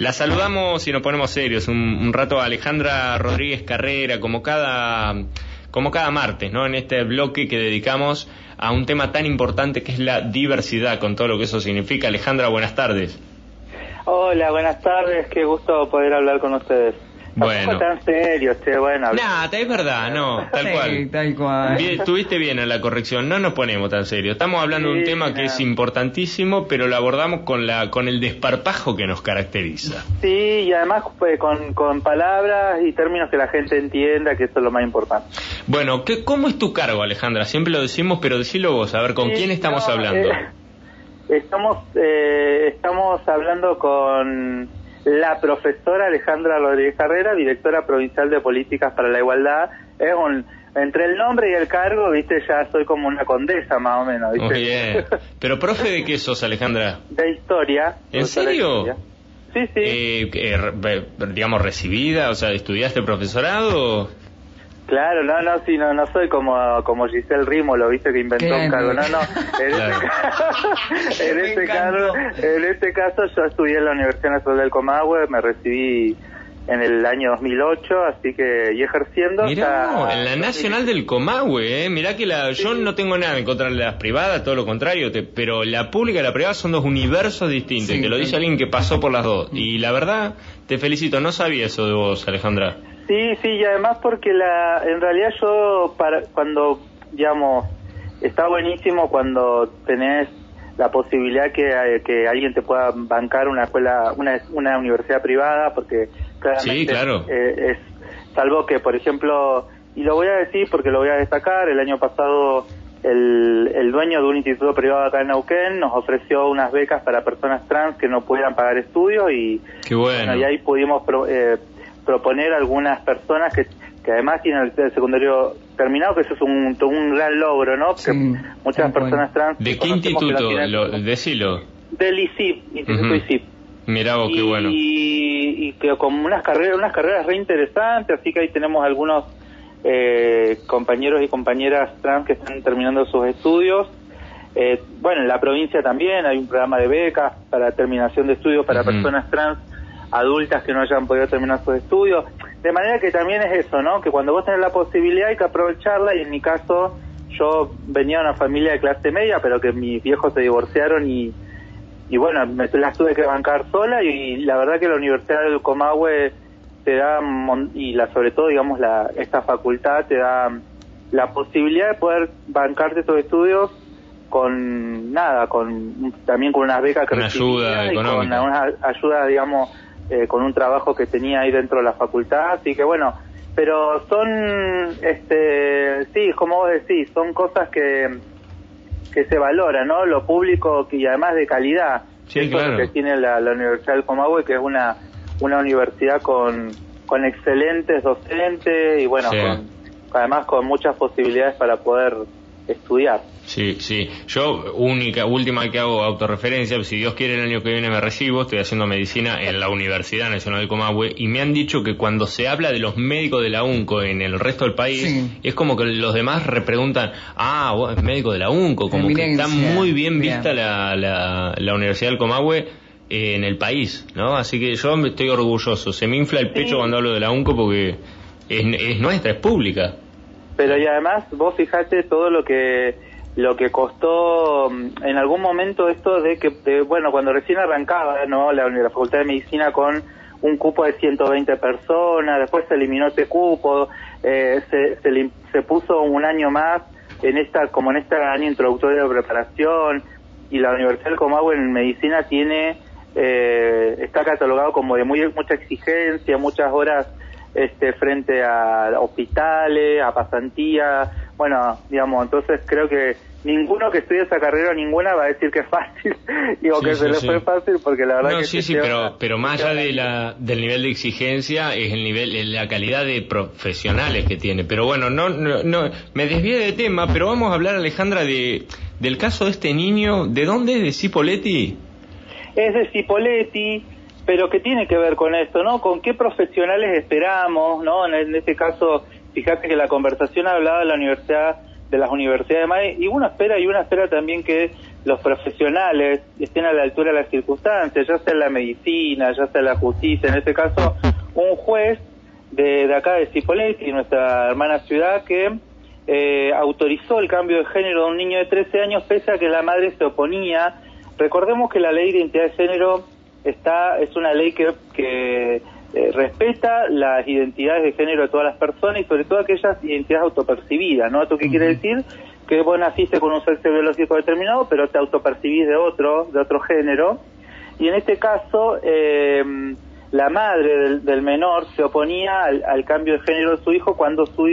La saludamos y nos ponemos serios un, rato a Alejandra Rodríguez Carrera, como cada, como cada martes, ¿no? En este bloque que dedicamos a un tema tan importante que es la diversidad, con todo lo que eso significa. Alejandra, buenas tardes. Hola, buenas tardes, qué gusto poder hablar con ustedes. Bueno. Tan serio, che, bueno. Nada, es verdad, no, tal Sí, cual. tal cual. Bien, Estuviste bien en la corrección, no nos ponemos tan serios. Estamos hablando de un tema que es importantísimo, pero lo abordamos con la con el desparpajo que nos caracteriza. Sí, y además pues, con, con palabras y términos que la gente entienda, que eso es lo más importante. Bueno, ¿qué, ¿cómo es tu cargo, Alejandra? Siempre lo decimos, pero decilo vos, a ver, ¿con Sí, quién estamos no, hablando? eh, estamos, eh, estamos hablando con la profesora Alejandra Rodríguez Carrera, directora provincial de Políticas para la Igualdad. Es un, entre el nombre y el cargo, viste, ya soy como una condesa más o menos, viste. Muy bien. Pero, profe, ¿de qué sos, Alejandra? de historia. ¿En serio? historia. Sí, sí. Eh, eh, digamos, recibida, o sea, ¿estudiaste profesorado? Claro, no, no, sí, no, no soy como, como Giselle Rimo, lo viste que inventó Qué un cargo, no, no, en, Claro. este, en, este caso, en este caso yo estudié en la Universidad Nacional del Comahue, me recibí en el año 2008, así que, y ejerciendo... Mirá, no, en la Nacional del Comahue, ¿eh? Mirá que la, yo no tengo nada en contra de las privadas, todo lo contrario, te- pero la pública y la privada son dos universos distintos, Sí, te lo sí. dice alguien que pasó por las dos. Y la verdad, te felicito, no sabía eso de vos, Alejandra. Sí, sí, y además porque la, en realidad yo, para, cuando, digamos, está buenísimo cuando tenés la posibilidad que, eh, que alguien te pueda bancar una escuela, una, una universidad privada, porque claramente Sí, claro. eh, es, salvo que, por ejemplo, y lo voy a decir porque lo voy a destacar, el año pasado el, el dueño de un instituto privado acá en Neuquén nos ofreció unas becas para personas trans que no pudieran pagar estudios y Qué bueno. y ahí pudimos eh, proponer algunas personas que, que además tienen el, secundario terminado, que eso es un, un gran logro, ¿no? Porque Sí, muchas personas trans... ¿De qué instituto? lo tienen- Lo, decilo. Del ICIP, Instituto Ujú. ICIP. Mirá vos, qué y, bueno. y que con unas carreras, unas carreras re interesantes, así que ahí tenemos algunos eh, compañeros y compañeras trans que están terminando sus estudios. Eh, bueno, en la provincia también hay un programa de becas para terminación de estudios para personas trans adultas que no hayan podido terminar sus estudios. De manera que también es eso, ¿no? Que cuando vos tenés la posibilidad hay que aprovecharla y en mi caso yo venía de una familia de clase media, pero que mis viejos se divorciaron y, y bueno, me las tuve que bancar sola y, la verdad que la Universidad del Comahue te da, y la sobre todo, digamos, la, esta facultad te da la posibilidad de poder bancarte tus estudios con nada, con también con unas becas que Una ayuda y con económica. una ayuda, digamos, eh, con un trabajo que tenía ahí dentro de la facultad, así que bueno, pero son, este, sí, como vos decís, son cosas que, que se valoran, ¿no? Lo público y además de calidad. Sí, Eso es claro. lo que tiene la, la Universidad del Comahue, que es una, una universidad con, con excelentes docentes y bueno, Sí. con, además con muchas posibilidades para poder estudiar. Sí, sí. Yo, única, última que hago autorreferencia, si Dios quiere el año que viene me recibo, estoy haciendo medicina en la Universidad Nacional del Comahue y me han dicho que cuando se habla de los médicos de la UNCO en el resto del país, Sí. es como que los demás repreguntan, ah, vos es médico de la UNCO, como que está muy bien Bien. vista la, la, la Universidad del Comahue eh, en el país, ¿no? Así que yo me estoy orgulloso, se me infla el pecho Sí. cuando hablo de la UNCO porque es, es nuestra, es pública. Pero y además vos fijate todo lo que lo que costó mm, en algún momento esto de que de- bueno cuando recién arrancaba no la, la facultad de medicina con un cupo de 120 personas después se eliminó ese cupo eh, se, se, se puso un año más en esta como en este año introductorio de preparación y la Universidad del Comahue en medicina tiene eh, está catalogado como de muy mucha exigencia muchas horas este, frente a hospitales, a pasantía, bueno, digamos, entonces creo que ninguno que estudie esa carrera, ninguna va a decir que es fácil, digo Sí, que sí, se le sí. fue fácil porque la verdad No, que sí, sí, pero, pero más allá de la, del nivel de exigencia es el nivel, la calidad de profesionales que tiene. Pero bueno, no, no, no, me desvié de tema, pero vamos a hablar, Alejandra, de, del caso de este niño. ¿De dónde es? ¿De Cipoletti? es de Cipoletti, pero que tiene que ver con esto, ¿no? ¿Con qué profesionales esperamos, ¿no? En, este caso, fíjate que la conversación hablaba de la universidad, de las universidades y uno espera, y uno espera también que los profesionales estén a la altura de las circunstancias, ya sea en la medicina, ya sea en la justicia, en este caso un juez de, de acá de Cipolletti, nuestra hermana ciudad, que eh, autorizó el cambio de género de un niño de 13 años pese a que la madre se oponía. Recordemos que la ley de identidad de género está es una ley que, que eh, respeta las identidades de género de todas las personas y sobre todo aquellas identidades autopercibidas, ¿no? ¿Esto qué quiere decir? Que vos naciste con un sexo biológico determinado, pero te autopercibís de otro, de otro género. Y en este caso, eh, la madre del, menor se oponía al, cambio de género de su hijo cuando su,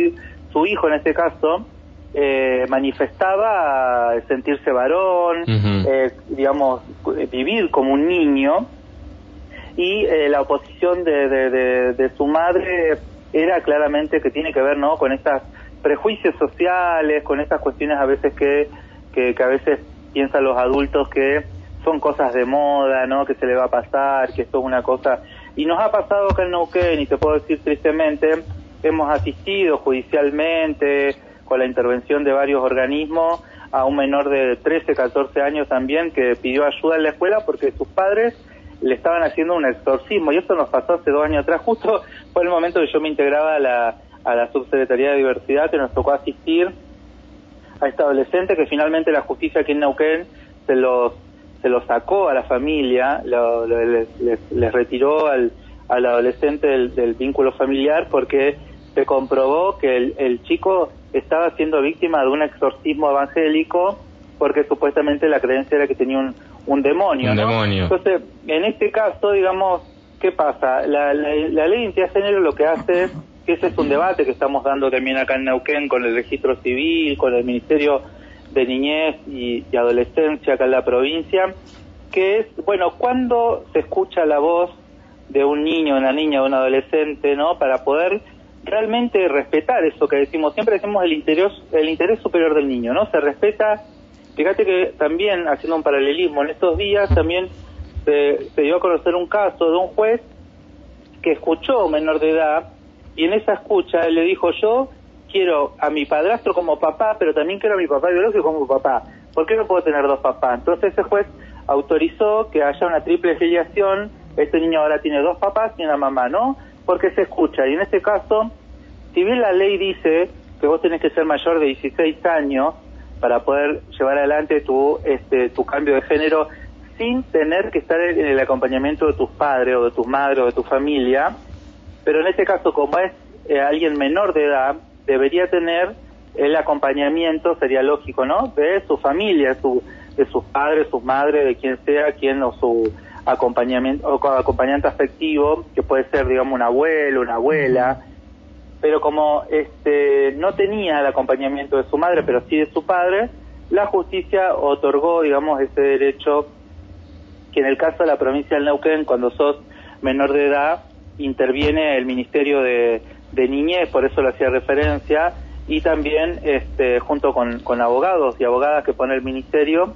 su hijo, en este caso, eh, manifestaba sentirse varón, eh, digamos, vivir como un niño, y eh, la oposición de, de, de, su madre era claramente que tiene que ver no con estos prejuicios sociales, con estas cuestiones a veces que, que, que a veces piensan los adultos que son cosas de moda, ¿no? Que se le va a pasar, que esto es una cosa y nos ha pasado acá en Neuquén, y te puedo decir tristemente, hemos asistido judicialmente con la intervención de varios organismos a un menor de 13, 14 años también que pidió ayuda en la escuela porque sus padres le estaban haciendo un exorcismo y esto nos pasó hace dos años atrás, justo fue el momento que yo me integraba a la, a la Subsecretaría de Diversidad que nos tocó asistir a este adolescente que finalmente la justicia aquí en Neuquén se los se lo sacó a la familia, lo, les, retiró al, al adolescente del, vínculo familiar porque se comprobó que el, chico estaba siendo víctima de un exorcismo evangélico porque supuestamente la creencia era que tenía un, un demonio. Entonces, en este caso, digamos, ¿qué pasa? La, la, ley de identidad de género lo que hace es que ese es un debate que estamos dando también acá en Neuquén con el registro civil, con el Ministerio de niñez y, adolescencia acá en la provincia, que es, bueno, cuando se escucha la voz de un niño, una niña, un adolescente, ¿no? Para poder realmente respetar eso que decimos, siempre decimos el interés, el interés superior del niño, ¿no? Se respeta, fíjate que también, haciendo un paralelismo, en estos días también se, dio a conocer un caso de un juez que escuchó menor de edad y en esa escucha él le dijo yo quiero a mi padrastro como papá, pero también quiero a mi papá biológico como papá. ¿Por qué no puedo tener dos papás? Entonces ese juez autorizó que haya una triple filiación. Este niño ahora tiene dos papás y una mamá, ¿no? Porque se escucha. Y en este caso, si bien la ley dice que vos tenés que ser mayor de 16 años para poder llevar adelante tu, este, tu cambio de género sin tener que estar en el acompañamiento de tus padres o de tus madres o de tu familia, pero en este caso como es eh, alguien menor de edad, debería tener el acompañamiento, sería lógico, ¿no? De su familia, su, de sus padres, sus madres, de quien sea, quien o su acompañamiento o acompañante afectivo, que puede ser, digamos, un abuelo, una abuela, pero como este no tenía el acompañamiento de su madre, pero sí de su padre, la justicia otorgó, digamos, ese derecho que en el caso de la provincia del Neuquén, cuando sos menor de edad, interviene el Ministerio de de niñez, por eso le hacía referencia, y también este, junto con, con abogados y abogadas que pone el ministerio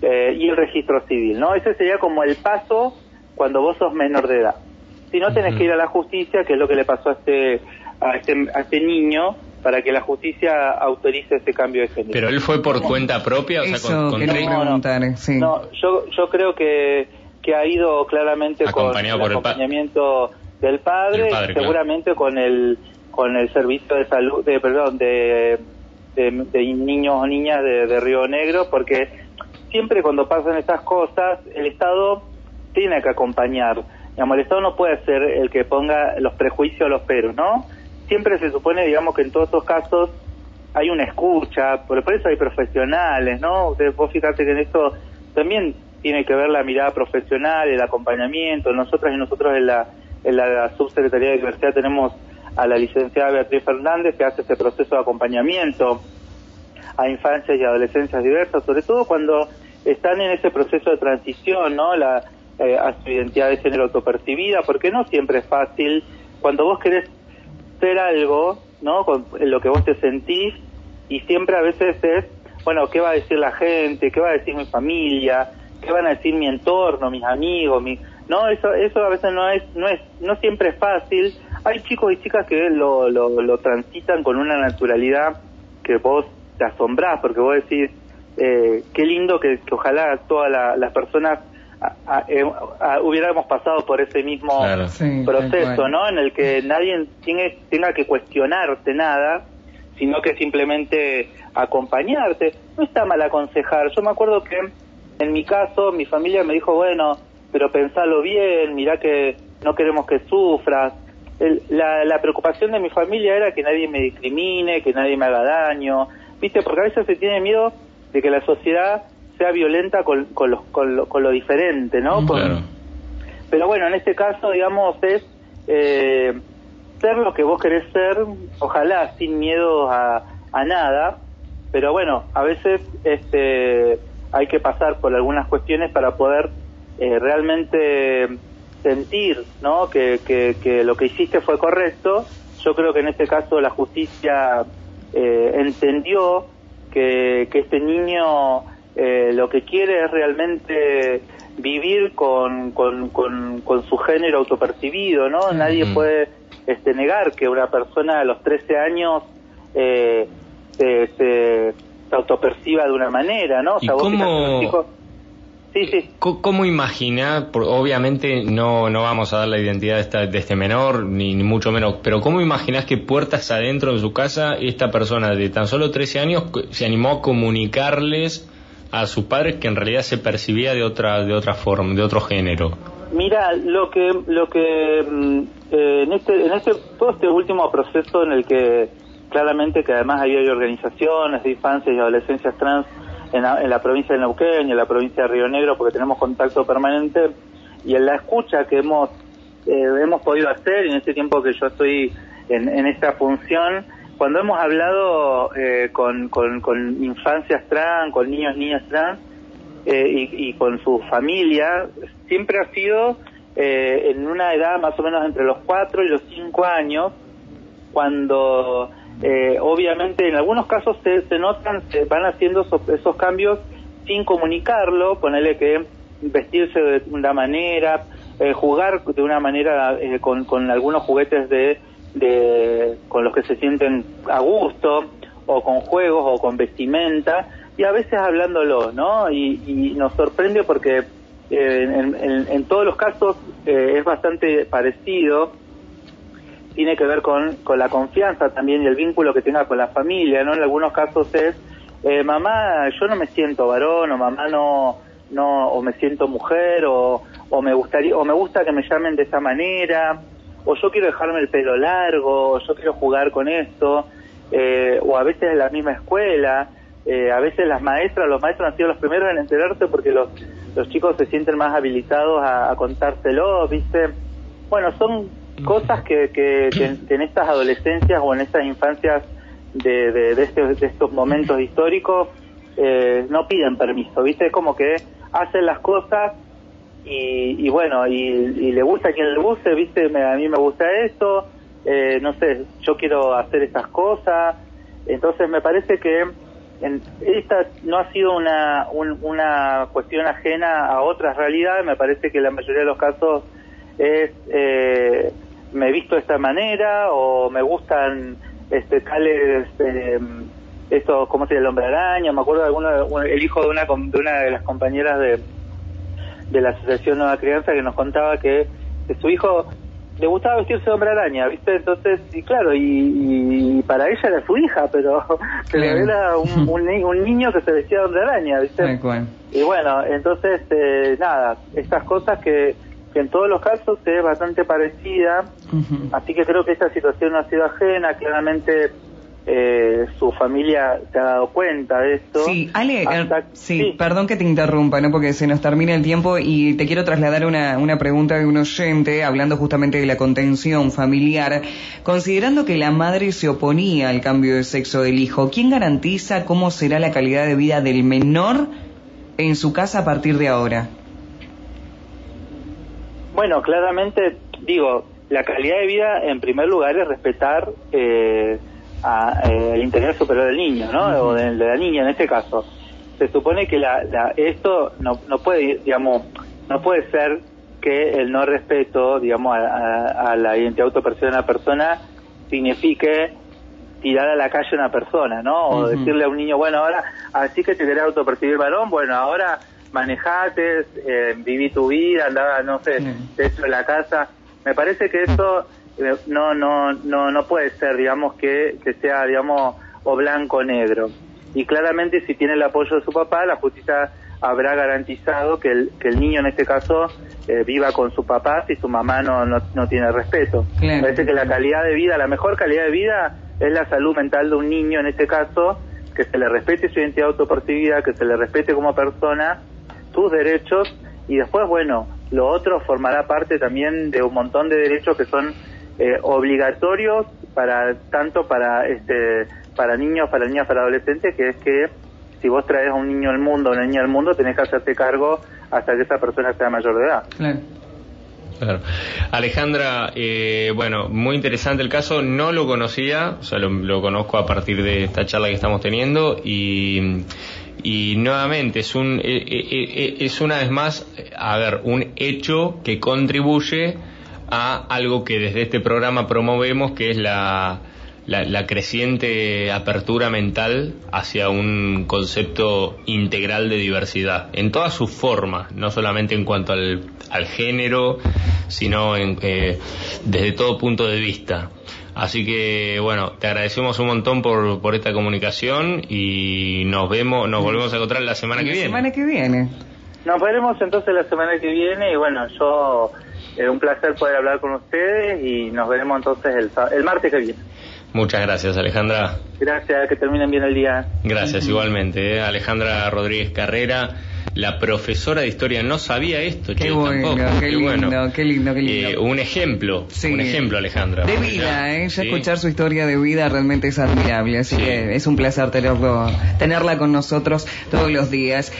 eh, y el registro civil, ¿no? Ese sería como el paso cuando vos sos menor de edad. Si no, tenés que ir a la justicia, que es lo que le pasó a este, a este, a este niño, para que la justicia autorice ese cambio de género. ¿Pero él fue por cuenta propia? O sea, con, con no, sí. no, yo, yo creo que, que ha ido claramente con el acompañamiento del padre, seguramente con el con el servicio de salud, de perdón, de, de, niños o niñas de, Río Negro, porque siempre cuando pasan estas cosas, el Estado tiene que acompañar. Digamos, el Estado no puede ser el que ponga los prejuicios a los peros, ¿no? Siempre se supone, digamos, que en todos estos casos hay una escucha, por, eso hay profesionales, ¿no? Ustedes, vos fíjate que en esto también tiene que ver la mirada profesional, el acompañamiento, nosotras y nosotros en la en la Subsecretaría de Diversidad tenemos a la licenciada Beatriz Fernández que hace ese proceso de acompañamiento a infancias y adolescencias diversas, sobre todo cuando están en ese proceso de transición, ¿no? La, eh, a su identidad de género autopercibida, porque no siempre es fácil. Cuando vos querés ser algo, ¿no? Con lo que vos te sentís, y siempre a veces es, bueno, ¿qué va a decir la gente? ¿Qué va a decir mi familia? ¿Qué van a decir mi entorno, mis amigos? Mi... No, eso, eso a veces no es, no es, no siempre es fácil. Hay chicos y chicas que lo, lo, lo transitan con una naturalidad que vos te asombrás, porque vos decís, eh, qué lindo que, ojalá todas las personas eh, hubiéramos pasado por ese mismo proceso, ¿no? En el que nadie tiene, tenga que cuestionarte nada, sino que simplemente acompañarte. No está mal aconsejar. Yo me acuerdo que en mi caso mi familia me dijo, bueno, pero pensalo bien, mira que no queremos que sufras. la, la preocupación de mi familia era que nadie me discrimine, que nadie me haga daño, ¿viste? Porque a veces se tiene miedo de que la sociedad sea violenta con, con, lo, con, lo, diferente, ¿no? Pero bueno, en este caso, digamos, es eh, ser lo que vos querés ser, ojalá sin miedo a, a nada, pero bueno, a veces este, hay que pasar por algunas cuestiones para poder eh, realmente sentir ¿no? Que, que, que, lo que hiciste fue correcto. Yo creo que en este caso la justicia eh, entendió que, que este niño eh, lo que quiere es realmente vivir con, con, con, su género autopercibido, ¿no? Nadie puede este, negar que una persona a los 13 años eh, se, se, autoperciba de una manera, ¿no? O sea, cómo, Sí, sí. ¿Cómo imagina? obviamente no, no vamos a dar la identidad de, esta, de este menor, ni, mucho menos, pero ¿cómo imaginas que puertas adentro de su casa esta persona de tan solo 13 años se animó a comunicarles a sus padres que en realidad se percibía de otra, de otra forma, de otro género? Mira, lo que, lo que mm, eh, en este, en este, todo este último proceso en el que claramente que además hay organizaciones de infancias y adolescencias trans en la, provincia de Neuquén y en la provincia de Río Negro porque tenemos contacto permanente y en la escucha que hemos eh, hemos podido hacer en este tiempo que yo estoy en, esta función cuando hemos hablado eh, con, con, infancias trans, con niños, niñas trans eh, y, y, con su familia, siempre ha sido en una edad más o menos entre los 4 y los 5 años, cuando eh, obviamente en algunos casos se, se, notan, se van haciendo esos, cambios sin comunicarlo, ponerle que vestirse de una manera, eh, jugar de una manera eh, con, con, algunos juguetes de, de, con los que se sienten a gusto, o con juegos, o con vestimenta, y a veces hablándolo, ¿no? Y, nos sorprende porque en, en, todos los casos es bastante parecido tiene que ver con, con la confianza también y el vínculo que tenga con la familia, ¿no? En algunos casos es, eh, mamá, yo no me siento varón, o mamá no, no, o me siento mujer, o, o me gustaría, o me gusta que me llamen de esa manera, o yo quiero dejarme el pelo largo, o yo quiero jugar con esto, eh, o a veces en la misma escuela, eh, a veces las maestras, los maestros han sido los primeros en enterarse porque los, los chicos se sienten más habilitados a, a contárselo, ¿viste? Bueno, son cosas que, que, en estas adolescencias o en estas infancias de, de, este, de estos momentos históricos eh, no piden permiso, ¿viste? Es como que hacen las cosas y, y bueno, y, le gusta a quien le guste, ¿viste? a mí me gusta esto, eh, no sé, yo quiero hacer estas cosas. Entonces me parece que en, esta no ha sido una, una cuestión ajena a otras realidades, me parece que la mayoría de los casos es eh, me visto de esta manera o me gustan este tales eh, esto cómo se llama el hombre araña me acuerdo de alguno el hijo de una de una de las compañeras de de la asociación Nueva Crianza que nos contaba que, su hijo le gustaba vestirse de hombre araña, ¿viste? Entonces, y claro, y, para ella era su hija, pero, era un, un, niño que se vestía de hombre araña, ¿viste? Y bueno, entonces, eh, nada, estas cosas que, que en todos los casos es bastante parecida, así que creo que esta situación no ha sido ajena, claramente eh, su familia se ha dado cuenta de esto. Sí, Ale, eh, sí, perdón que te interrumpa, ¿no? porque se nos termina el tiempo y te quiero trasladar una, una pregunta de un oyente hablando justamente de la contención familiar. Considerando que la madre se oponía al cambio de sexo del hijo, ¿quién garantiza cómo será la calidad de vida del menor en su casa a partir de ahora? Bueno, claramente, digo, la calidad de vida en primer lugar es respetar eh, eh, el interés superior del niño, ¿no? O de, la niña en este caso. Se supone que la, esto no, no puede, digamos, no puede ser que el no respeto, digamos, a, la identidad autopercibe de una persona signifique tirar a la calle una persona, ¿no? O decirle a un niño, bueno, ahora, así que te querés autopercibir varón, bueno, ahora manejate, eh, viví tu vida, andaba, no sé, dentro de la casa. Me parece que eso no, no, no, no puede ser, digamos, que, que sea, digamos, o blanco o negro. Y claramente si tiene el apoyo de su papá, la justicia habrá garantizado que el, que el niño en este caso eh, viva con su papá si su mamá no, no, tiene respeto. Parece que la calidad de vida, la mejor calidad de vida es la salud mental de un niño en este caso, que se le respete su identidad autopercibida, que se le respete como persona, sus derechos y después, bueno, lo otro formará parte también de un montón de derechos que son eh, obligatorios para tanto para este para niños, para niñas, para adolescentes, que es que si vos traes a un niño al mundo, una niña al mundo, tenés que hacerte cargo hasta que esa persona sea mayor de edad. Claro. Alejandra, eh, bueno, muy interesante el caso, no lo conocía, o sea, lo, conozco a partir de esta charla que estamos teniendo y, y nuevamente es un eh, eh, es una vez más, a ver, un hecho que contribuye a algo que desde este programa promovemos, que es la la, creciente apertura mental hacia un concepto integral de diversidad, en todas sus formas, no solamente en cuanto al, género, sino en, eh, desde todo punto de vista. Así que bueno, te agradecemos un montón por, por esta comunicación y nos vemos, nos volvemos a encontrar la semana que viene. La semana que viene. Nos veremos entonces la semana que viene y bueno, yo es un placer poder hablar con ustedes y nos veremos entonces el, el martes que viene. Muchas gracias, Alejandra. Gracias, que terminen bien el día. Gracias, igualmente. ¿eh? Alejandra Rodríguez Carrera, la profesora de historia, no sabía esto. Qué, bueno, qué, lindo, qué lindo, qué lindo, eh, un ejemplo, un ejemplo, Alejandra. De vida, ¿eh? Ya escuchar su historia de vida realmente es admirable, así que es un placer tenerlo, tenerla con nosotros todos los días.